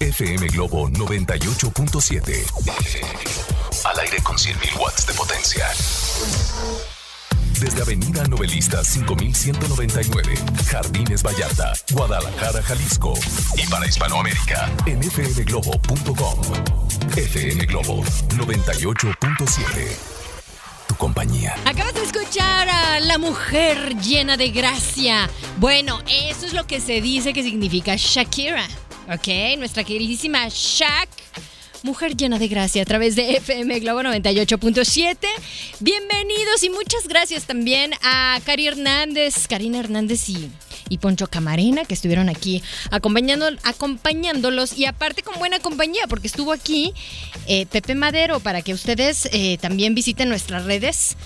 FM Globo 98.7. Al aire con 100.000 watts de potencia. Desde Avenida Novelista 5199, Jardines Vallarta, Guadalajara, Jalisco. Y para Hispanoamérica, en fmglobo.com. FM Globo 98.7. Tu compañía. Acabas de escuchar a la mujer llena de gracia. Bueno, eso es lo que se dice que significa Shakira. Ok, nuestra queridísima Shak. Mujer llena de gracia a través de FM Globo 98.7. Bienvenidos y muchas gracias también a Cari Hernández, Karina Hernández y, y Poncho Camarena que estuvieron aquí acompañando, acompañándolos y aparte con buena compañía porque estuvo aquí eh, Pepe Madero para que ustedes eh, también visiten nuestras redes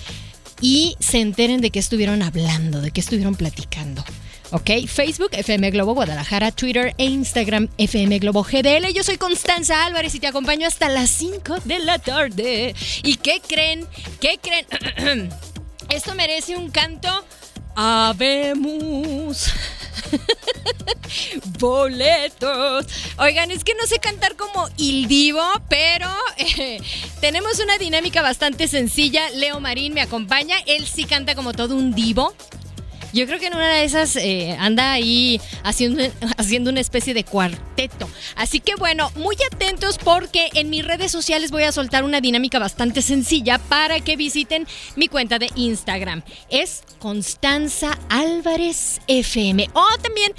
y se enteren de qué estuvieron hablando, de qué estuvieron platicando. ¿Ok? Facebook, FM Globo Guadalajara, Twitter e Instagram, FM Globo GDL. Yo soy Constanza Álvarez y te acompaño hasta las 5 de la tarde. ¿Y qué creen? ¿Qué creen? Esto merece un canto. Habemos. Boletos. Oigan, es que no sé cantar como Il Divo, pero tenemos una dinámica bastante sencilla. Leo Marín me acompaña. Él sí canta como todo un divo. Yo creo que en una de esas eh, anda ahí haciendo, haciendo una especie de cuarteto. Así que bueno, muy atentos porque en mis redes sociales voy a soltar una dinámica bastante sencilla para que visiten mi cuenta de Instagram. Es Constanza Álvarez FM. O también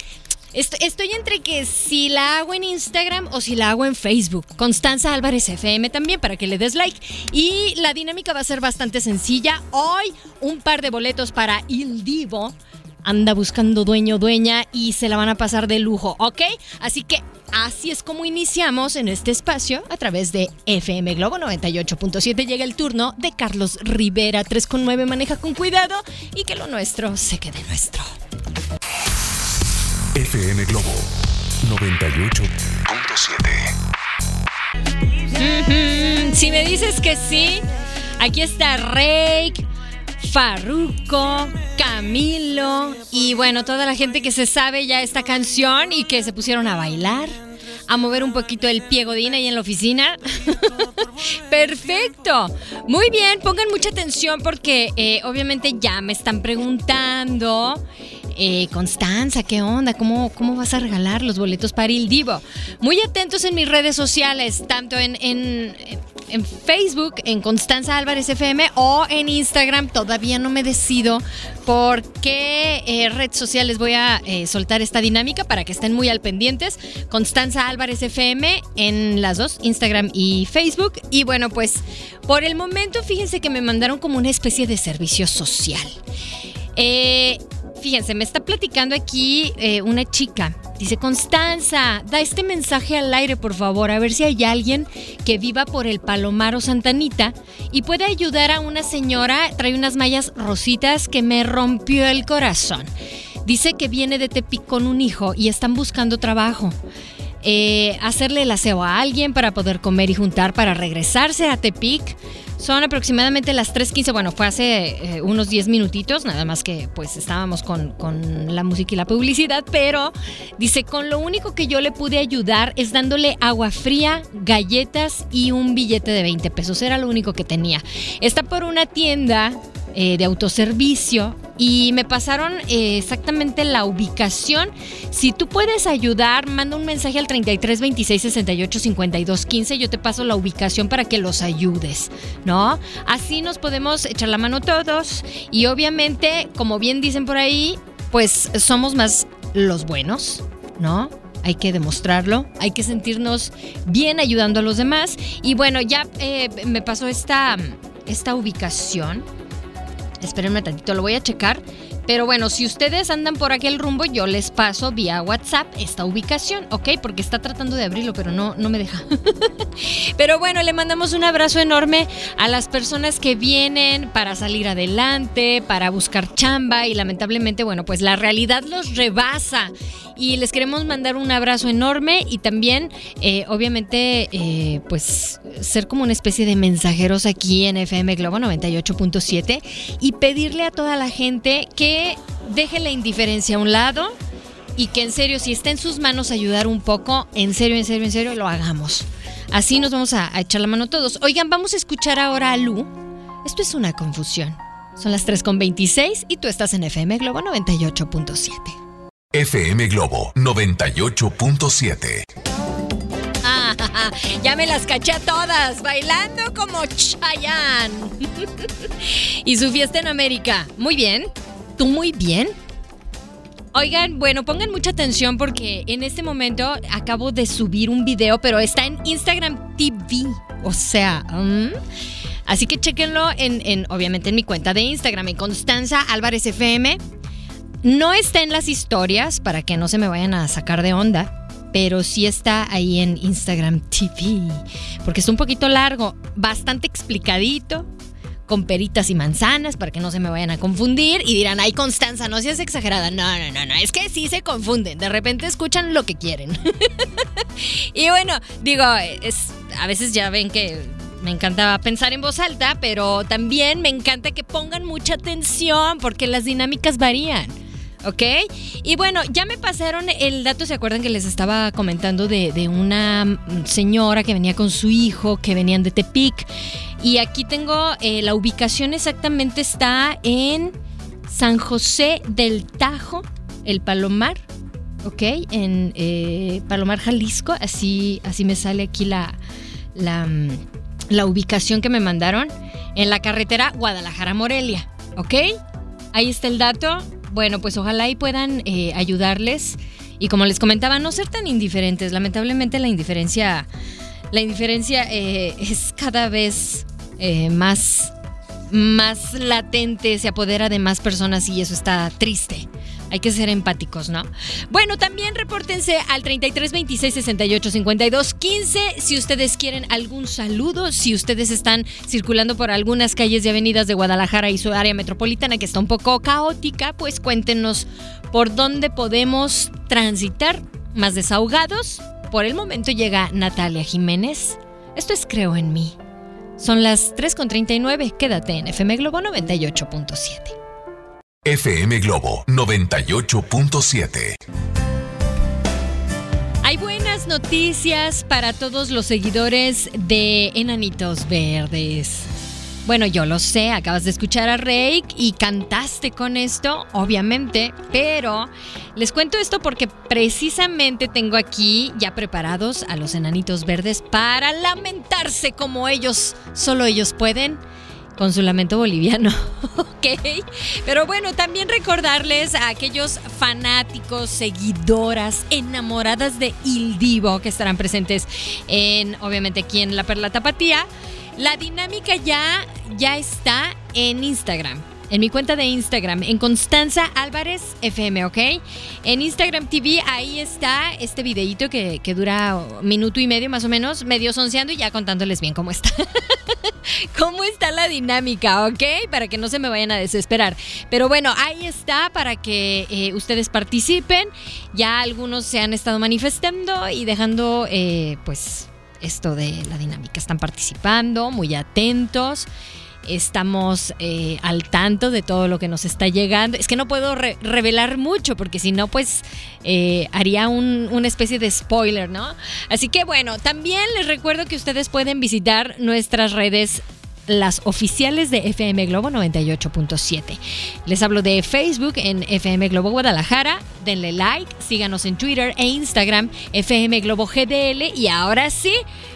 Estoy entre que si la hago en Instagram o si la hago en Facebook. Constanza Álvarez FM también para que le des like. Y la dinámica va a ser bastante sencilla. Hoy un par de boletos para Il Divo. Anda buscando dueño, dueña y se la van a pasar de lujo, ¿ok? Así que así es como iniciamos en este espacio a través de FM Globo 98.7. Llega el turno de Carlos Rivera 3.9. Maneja con cuidado y que lo nuestro se quede nuestro. FM Globo 98.7. Si me dices que sí, aquí está Rake, Farruko, Camilo y bueno, toda la gente que se sabe ya esta canción y que se pusieron a bailar, a mover un poquito el pie godín ahí en la oficina. Perfecto. Muy bien, pongan mucha atención porque eh, obviamente ya me están preguntando. Eh, Constanza, ¿qué onda? ¿Cómo, ¿Cómo vas a regalar los boletos para el Divo? Muy atentos en mis redes sociales, tanto en, en, en Facebook, en Constanza Álvarez FM o en Instagram. Todavía no me decido por qué eh, red social les voy a eh, soltar esta dinámica para que estén muy al pendientes. Constanza Álvarez FM en las dos, Instagram y Facebook. Y bueno, pues por el momento fíjense que me mandaron como una especie de servicio social. Eh, Fíjense, me está platicando aquí eh, una chica. Dice, Constanza, da este mensaje al aire, por favor, a ver si hay alguien que viva por el Palomar o Santanita y puede ayudar a una señora, trae unas mallas rositas que me rompió el corazón. Dice que viene de Tepic con un hijo y están buscando trabajo. Eh, hacerle el aseo a alguien para poder comer y juntar para regresarse a Tepic. Son aproximadamente las 3.15, bueno, fue hace eh, unos 10 minutitos, nada más que pues estábamos con, con, la música y la publicidad, pero dice, con lo único que yo le pude ayudar es dándole agua fría, galletas y un billete de 20 pesos, era lo único que tenía. Está por una tienda eh, de autoservicio y me pasaron eh, exactamente la ubicación. Si tú puedes ayudar, manda un mensaje al 33 26 68 52 15. Yo te paso la ubicación para que los ayudes, ¿no? Así nos podemos echar la mano todos y obviamente, como bien dicen por ahí, pues somos más los buenos, ¿no? hay que demostrarlo, hay que sentirnos bien ayudando a los demás. Y bueno, ya eh, me pasó esta, esta ubicación Espérenme tantito, lo voy a checar. Pero bueno, si ustedes andan por aquel rumbo, yo les paso vía WhatsApp esta ubicación, ¿ok? Porque está tratando de abrirlo, pero no, no me deja. pero bueno, le mandamos un abrazo enorme a las personas que vienen para salir adelante, para buscar chamba y lamentablemente, bueno, pues la realidad los rebasa. Y les queremos mandar un abrazo enorme y también, eh, obviamente, eh, pues ser como una especie de mensajeros aquí en FM Globo 98.7 y pedirle a toda la gente que deje la indiferencia a un lado y que en serio, si está en sus manos ayudar un poco, en serio, en serio, en serio, lo hagamos. Así nos vamos a, echar la mano todos. Oigan, vamos a escuchar ahora a Lu. Esto es una confusión. Son las 3.26 y tú estás en FM Globo 98.7. FM Globo 98.7. ya me las caché a todas, bailando como Chayanne. y su fiesta en América. Muy bien. ¿Tú muy bien? Oigan, bueno, pongan mucha atención porque en este momento acabo de subir un video, pero está en Instagram TV. O sea, así que chequenlo en, en, obviamente, en mi cuenta de Instagram, en Constanza Álvarez FM. No está en las historias para que no se me vayan a sacar de onda, pero sí está ahí en Instagram TV, porque es un poquito largo, bastante explicadito, con peritas y manzanas para que no se me vayan a confundir y dirán, ay Constanza, no seas exagerada. No, no, no, no, es que sí se confunden, de repente escuchan lo que quieren. y bueno, digo, a veces ya ven que me encanta pensar en voz alta, pero también me encanta que pongan mucha atención porque las dinámicas varían. ¿Ok? Y bueno, ya me pasaron el dato, ¿se acuerdan que les estaba comentando de, una señora que venía con su hijo, que venían de Tepic? Y aquí tengo eh, la ubicación exactamente está en San José del Tajo, el Palomar, ¿ok? En eh, Palomar, Jalisco, así, así me sale aquí la, la, la ubicación que me mandaron, en la carretera Guadalajara-Morelia, ¿ok? Ahí está el dato bueno, pues ojalá y puedan eh, ayudarles. Y como les comentaba, no ser tan indiferentes. Lamentablemente la indiferencia, la indiferencia eh, es cada vez eh, más, más latente, se apodera de más personas y eso está triste. Hay que ser empáticos, ¿no? Bueno, también repórtense al 33 26 68 52 15 si ustedes quieren algún saludo, si ustedes están circulando por algunas calles y avenidas de Guadalajara y su área metropolitana que está un poco caótica, pues cuéntenos por dónde podemos transitar más desahogados. Por el momento llega Natalia Jiménez. Esto es Creo en mí. Son las 3.39. Quédate en FM Globo 98.7. FM Globo 98.7. Hay buenas noticias para todos los seguidores de Enanitos Verdes. Bueno, yo lo sé, acabas de escuchar a Rake y cantaste con esto, obviamente, pero les cuento esto porque precisamente tengo aquí ya preparados a los Enanitos Verdes para lamentarse como ellos, solo ellos pueden con su lamento boliviano. ok. Pero bueno, también recordarles a aquellos fanáticos, seguidoras, enamoradas de Il Divo que estarán presentes en, obviamente, aquí en La Perla Tapatía. La dinámica ya, ya está en Instagram en mi cuenta de Instagram, en Constanza Álvarez FM, ¿ok? En Instagram TV, ahí está este videito que, dura minuto y medio más o menos, medio sonceando y ya contándoles bien cómo está. cómo está la dinámica, ¿ok? Para que no se me vayan a desesperar. Pero bueno, ahí está para que eh, ustedes participen. Ya algunos se han estado manifestando y dejando, eh, pues, esto de la dinámica. Están participando, muy atentos estamos eh, al tanto de todo lo que nos está llegando. Es que no puedo revelar mucho porque si no, pues eh, haría una especie de spoiler, ¿no? Así que bueno, también les recuerdo que ustedes pueden visitar nuestras redes las oficiales de FM Globo 98.7. Les hablo de Facebook en FM Globo Guadalajara. Denle like, síganos en Twitter e Instagram FM Globo GDL. Y ahora sí,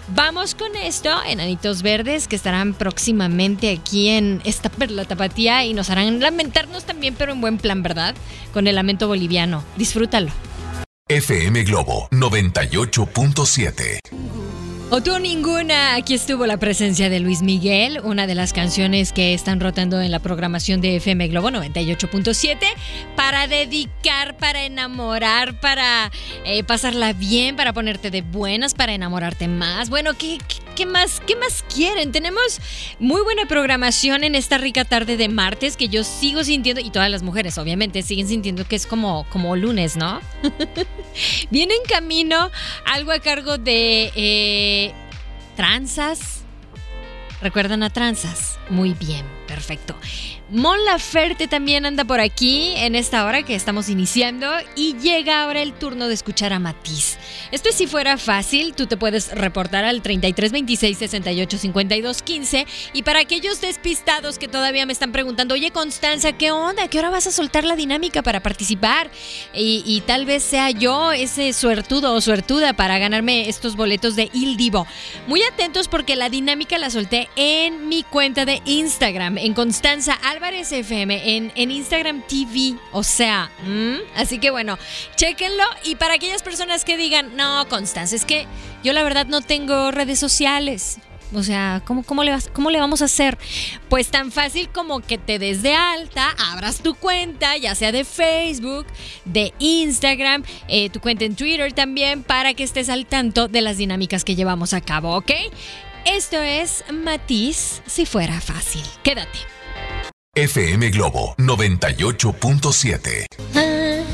vamos con esto, Enanitos Verdes, que estarán próximamente aquí en esta perla tapatía y nos harán lamentarnos también, pero en buen plan, ¿verdad? Con el lamento boliviano. Disfrútalo. FM Globo 98.7. O tú ninguna, aquí estuvo la presencia de Luis Miguel, una de las canciones que están rotando en la programación de FM Globo 98.7 para dedicar, para enamorar, para eh, pasarla bien, para ponerte de buenas, para enamorarte más. Bueno, ¿qué, qué, más, ¿qué más quieren? Tenemos muy buena programación en esta rica tarde de martes que yo sigo sintiendo, y todas las mujeres obviamente siguen sintiendo que es como, como lunes, ¿no? Viene en camino algo a cargo de... Eh, tranzas. ¿Recuerdan a tranzas? Muy bien, perfecto. Mon Laferte también anda por aquí en esta hora que estamos iniciando y llega ahora el turno de escuchar a Matiz. Esto si fuera fácil, tú te puedes reportar al 33 26 68 52 15 y para aquellos despistados que todavía me están preguntando, oye Constanza, ¿qué onda? ¿Qué hora vas a soltar la dinámica para participar? Y, y tal vez sea yo ese suertudo o suertuda para ganarme estos boletos de Il Divo. Muy atentos porque la dinámica la solté en mi cuenta de Instagram, en Constanza Álvarez FM en, en Instagram TV. O sea, así que bueno, chequenlo. Y para aquellas personas que digan, no, Constanza, es que yo la verdad no tengo redes sociales. O sea, ¿cómo, cómo, le ¿cómo le vamos a hacer? Pues tan fácil como que te des de alta, abras tu cuenta, ya sea de Facebook, de Instagram, eh, tu cuenta en Twitter también, para que estés al tanto de las dinámicas que llevamos a cabo, ¿ok? Esto es Matiz, si fuera fácil. Quédate. FM Globo 98.7.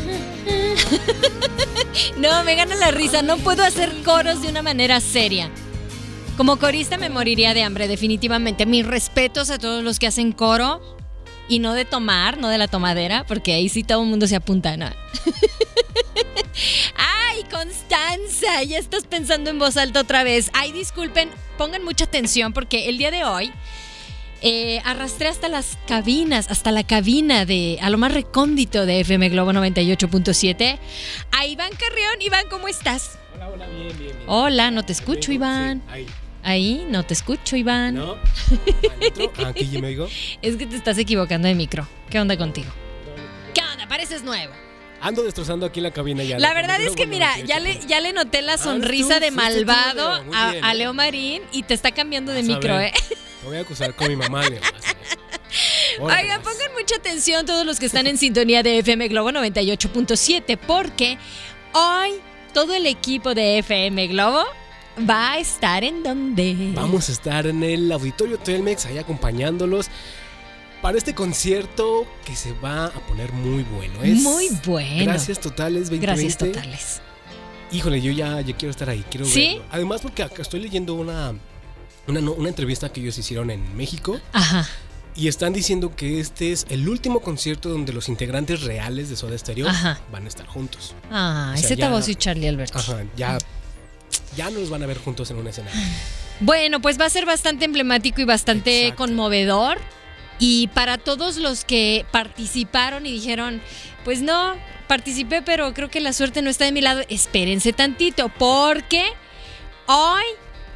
No, me gana la risa. No puedo hacer coros de una manera seria. Como corista me moriría de hambre, definitivamente. Mis respetos a todos los que hacen coro. Y no de tomar, no de la tomadera, porque ahí sí todo el mundo se apunta, ¿no? ¡Ay, Constanza! Ya estás pensando en voz alta otra vez. Ay, disculpen, pongan mucha atención porque el día de hoy eh, arrastré hasta las cabinas, hasta la cabina de, a lo más recóndito de FM Globo 98.7, a Iván Carrión. Iván, ¿cómo estás? Hola, hola, bien, bien. bien. Hola, no te escucho, Iván. sí, ahí. Ahí, no te escucho, Iván. ¿No? Aquí me oigo. Es que te estás equivocando de micro. ¿Qué onda contigo? ¿Qué onda? Pareces nuevo. Ando destrozando aquí la cabina ya. La verdad es que mira, ya le, ya le noté la Ah, sonrisa tú, de malvado a, bien, a ¿eh? Leo Marín y te está cambiando de micro, ver. ¿eh? Te voy a acusar con mi mamá. Leo, Oigan, pongan mucha atención todos los que están en sintonía de FM Globo 98.7 porque hoy todo el equipo de FM Globo va a estar en donde. Vamos a estar en el Auditorio Telmex ahí acompañándolos para este concierto que se va a poner muy bueno. Es Muy bueno. Gracias totales 2020. Gracias totales. Híjole, yo ya, ya quiero estar ahí, quiero ¿Sí? verlo. Además porque acá estoy leyendo una, una, entrevista que ellos hicieron en México Ajá. y están diciendo que este es el último concierto donde los integrantes reales de Soda Stereo Ajá. van a estar juntos. Ah, O sea, ese Tabos y Charlie Alberti. Ajá, ya, ya no los van a ver juntos en una escena. Bueno, pues va a ser bastante emblemático y bastante Exacto. conmovedor. Y para todos los que participaron y dijeron, pues no, participé, pero creo que la suerte no está de mi lado, espérense tantito, porque hoy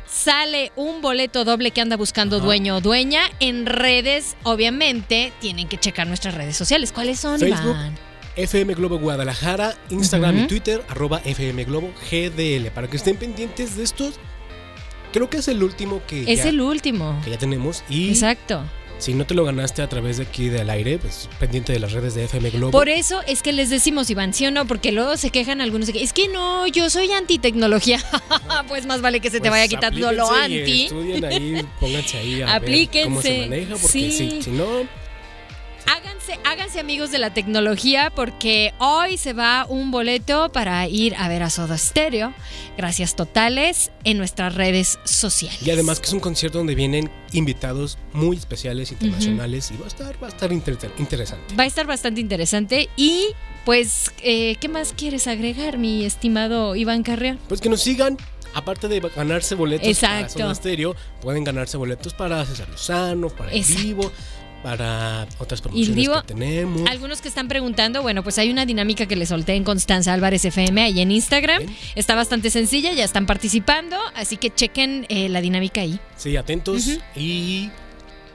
sale un boleto doble que anda buscando Ajá. dueño o dueña en redes. Obviamente tienen que checar nuestras redes sociales. ¿Cuáles son, Facebook, Iván? FM Globo Guadalajara, Instagram y Twitter, arroba FM Globo GDL, para que estén pendientes de estos. Creo que es el último que, Es ya, el último. que ya tenemos. Y Exacto. Si no te lo ganaste a través de aquí del aire, pues pendiente de las redes de FM Globo. Por eso es que les decimos, Iván, ¿sí o no? Porque luego se quejan algunos de que es que no, yo soy antitecnología. pues más vale que se te Pues vaya quitando lo aplíquense y anti. Estudien ahí, pónganse ahí a ver Aplíquense, cómo se maneja, porque sí. sí, si no, Háganse, háganse amigos de la tecnología porque hoy se va un boleto para ir a ver a Soda Stereo. Gracias totales en nuestras redes sociales. y además que es un concierto donde vienen invitados muy especiales, internacionales, y va a estar, va a estar inter- interesante. Va a estar bastante interesante y pues, eh, ¿qué más quieres agregar, mi estimado Iván Carrión? Pues que nos sigan. Aparte de ganarse boletos para. Soda Stereo, pueden ganarse boletos para César Lozano, para El. Vivo, para otras promociones que tenemos. Algunos que están preguntando, bueno, pues hay una dinámica que le solté en Constanza Álvarez FM ahí en Instagram. Bien. Está bastante sencilla, ya están participando, así que chequen eh, la dinámica ahí. Sí, atentos y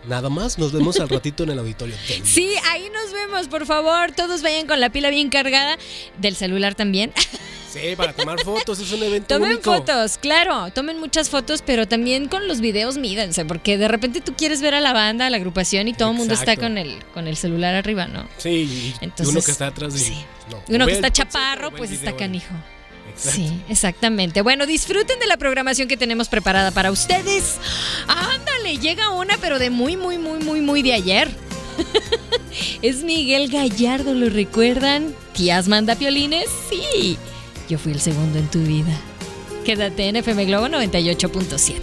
nada más. Nos vemos al ratito en el auditorio. Sí, ahí nos vemos, por favor. Todos vayan con la pila bien cargada, del celular también. Sí, para tomar fotos, es un evento Tomen único. fotos, claro, tomen muchas fotos, pero también con los videos mídense, porque de repente tú quieres ver a la banda, a la agrupación y todo el mundo está con el, con el celular arriba, ¿no? Sí, y Entonces, uno que está atrás de sí. no, uno que está chaparro, pues está canijo. Exacto. Sí, exactamente. Bueno, disfruten de la programación que tenemos preparada para ustedes. Ándale, llega una, pero de muy, muy, muy, muy, muy de ayer. es Miguel Gallardo, ¿lo recuerdan? ¿Tías manda piolines? Sí. Yo fui el segundo en tu vida. Quédate en FM Globo 98.7.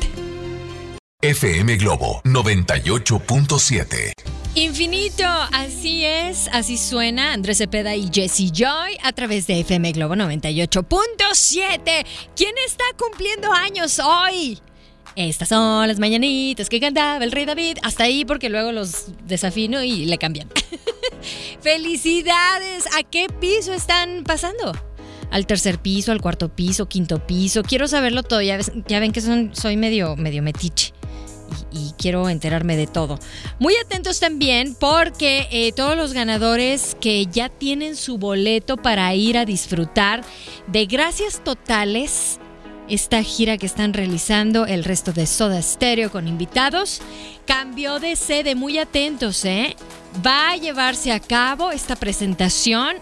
FM Globo 98.7. Infinito, así es, así suena Andrés Cepeda y Jesse Joy a través de FM Globo 98.7. ¿Quién está cumpliendo años hoy? Estas son las mañanitas que cantaba el rey David. Hasta ahí porque luego los desafino y le cambian. ¡Felicidades! ¿A qué piso están pasando? ¿Al tercer piso, al cuarto piso, quinto piso? Quiero saberlo todo. Ya, ven que son, soy medio, metiche y, y quiero enterarme de todo. Muy atentos también porque eh, todos los ganadores que ya tienen su boleto para ir a disfrutar de Gracias Totales, esta gira que están realizando el resto de Soda Stereo con invitados, cambió de sede. Muy atentos, ¿eh? Va a llevarse a cabo esta presentación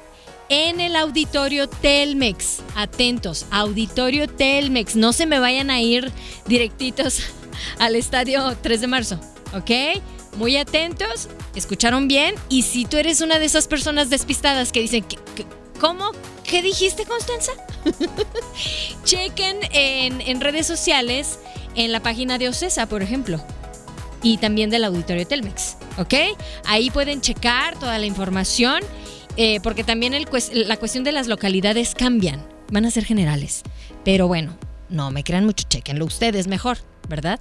en el auditorio Telmex. Atentos, auditorio Telmex. No se me vayan a ir directitos al estadio 3 de marzo, ¿ok? Muy atentos, escucharon bien. Y si tú eres una de esas personas despistadas que dicen, "¿Qué- ¿cómo? ¿Qué dijiste, Constanza? Chequen en, en redes sociales, en la página de Ocesa, por ejemplo y también del auditorio Telmex, ¿ok? Ahí pueden checar toda la información, eh, porque también el la cuestión de las localidades cambian, van a ser generales. Pero bueno, no me crean mucho, chequenlo ustedes mejor, ¿verdad?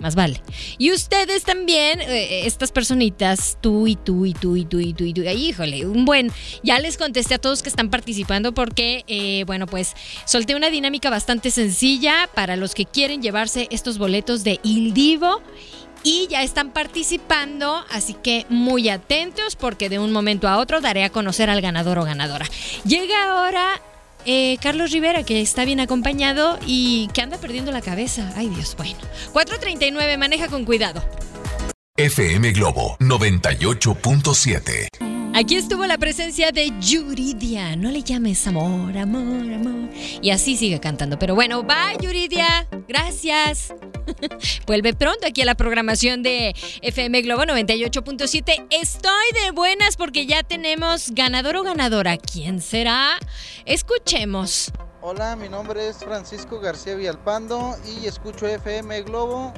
Más vale. Y ustedes también, eh, estas personitas, tú y tú y tú y tú y tú y tú, ay, híjole, un buen. Ya les contesté a todos que están participando porque, eh, bueno, pues solté una dinámica bastante sencilla para los que quieren llevarse estos boletos de Il Divo y ya están participando, así que muy atentos porque de un momento a otro daré a conocer al ganador o ganadora. Llega ahora eh, Carlos Rivera, que está bien acompañado y que anda perdiendo la cabeza. Ay Dios, bueno. 439, maneja con cuidado. FM Globo 98.7. Aquí estuvo la presencia de Yuridia. No le llames amor, amor, amor. Y así sigue cantando. Pero bueno, bye Yuridia. Gracias. Vuelve pronto aquí a la programación de FM Globo 98.7. Estoy de buenas porque ya tenemos ganador o ganadora. ¿Quién será? Escuchemos. Hola, mi nombre es Francisco García Villalpando y escucho FM Globo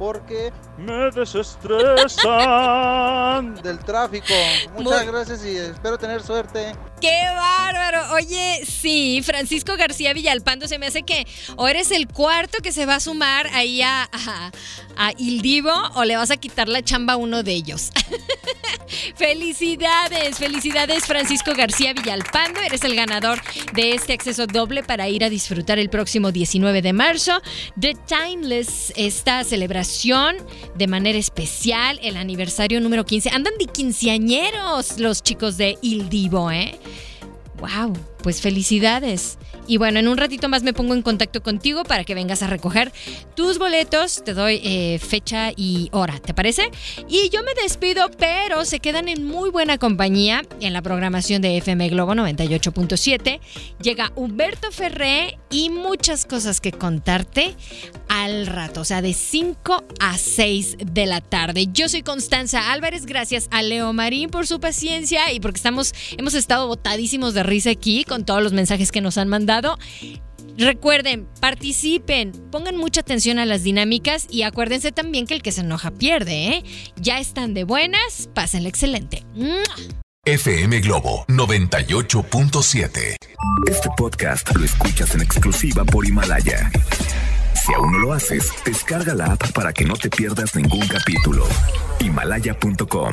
porque Me desestresan. del tráfico. Muchas Muy- gracias y espero tener suerte. ¡Qué bárbaro! Oye, sí, Francisco García Villalpando, se me hace que o eres el cuarto que se va a sumar ahí a, a, a Il Divo o le vas a quitar la chamba a uno de ellos. felicidades, felicidades Francisco García Villalpando, eres el ganador de este acceso doble para ir a disfrutar el próximo 19 de marzo The Timeless, esta celebración de manera especial, el aniversario número 15. Andan de quinceañeros los chicos de Il Divo, ¿eh? Wow, pues felicidades. Y bueno, en un ratito más me pongo en contacto contigo para que vengas a recoger tus boletos. Te doy eh, fecha y hora, ¿te parece? Y yo me despido, pero se quedan en muy buena compañía en la programación de FM Globo 98.7. Llega Humberto Ferré y muchas cosas que contarte al rato, o sea, de 5 a 6 de la tarde. Yo soy Constanza Álvarez, gracias a Leo Marín por su paciencia y porque estamos, hemos estado botadísimos de risa aquí con todos los mensajes que nos han mandado. Recuerden, participen, pongan mucha atención a las dinámicas y acuérdense también que el que se enoja pierde, ¿eh? Ya están de buenas, pásenla excelente. ¡Mua! FM Globo 98.7. Este podcast lo escuchas en exclusiva por Himalaya. Si aún no lo haces, descarga la app para que no te pierdas ningún capítulo. Himalaya.com